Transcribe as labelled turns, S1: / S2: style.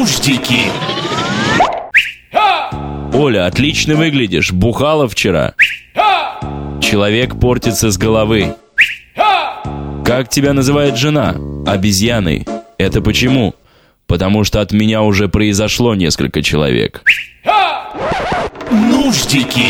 S1: Нуждики.
S2: Оля, отлично выглядишь. Бухала вчера. Человек портится с головы. Как тебя называет жена? Обезьяной. Это почему? Потому что от меня уже произошло несколько человек.
S1: Нуждики.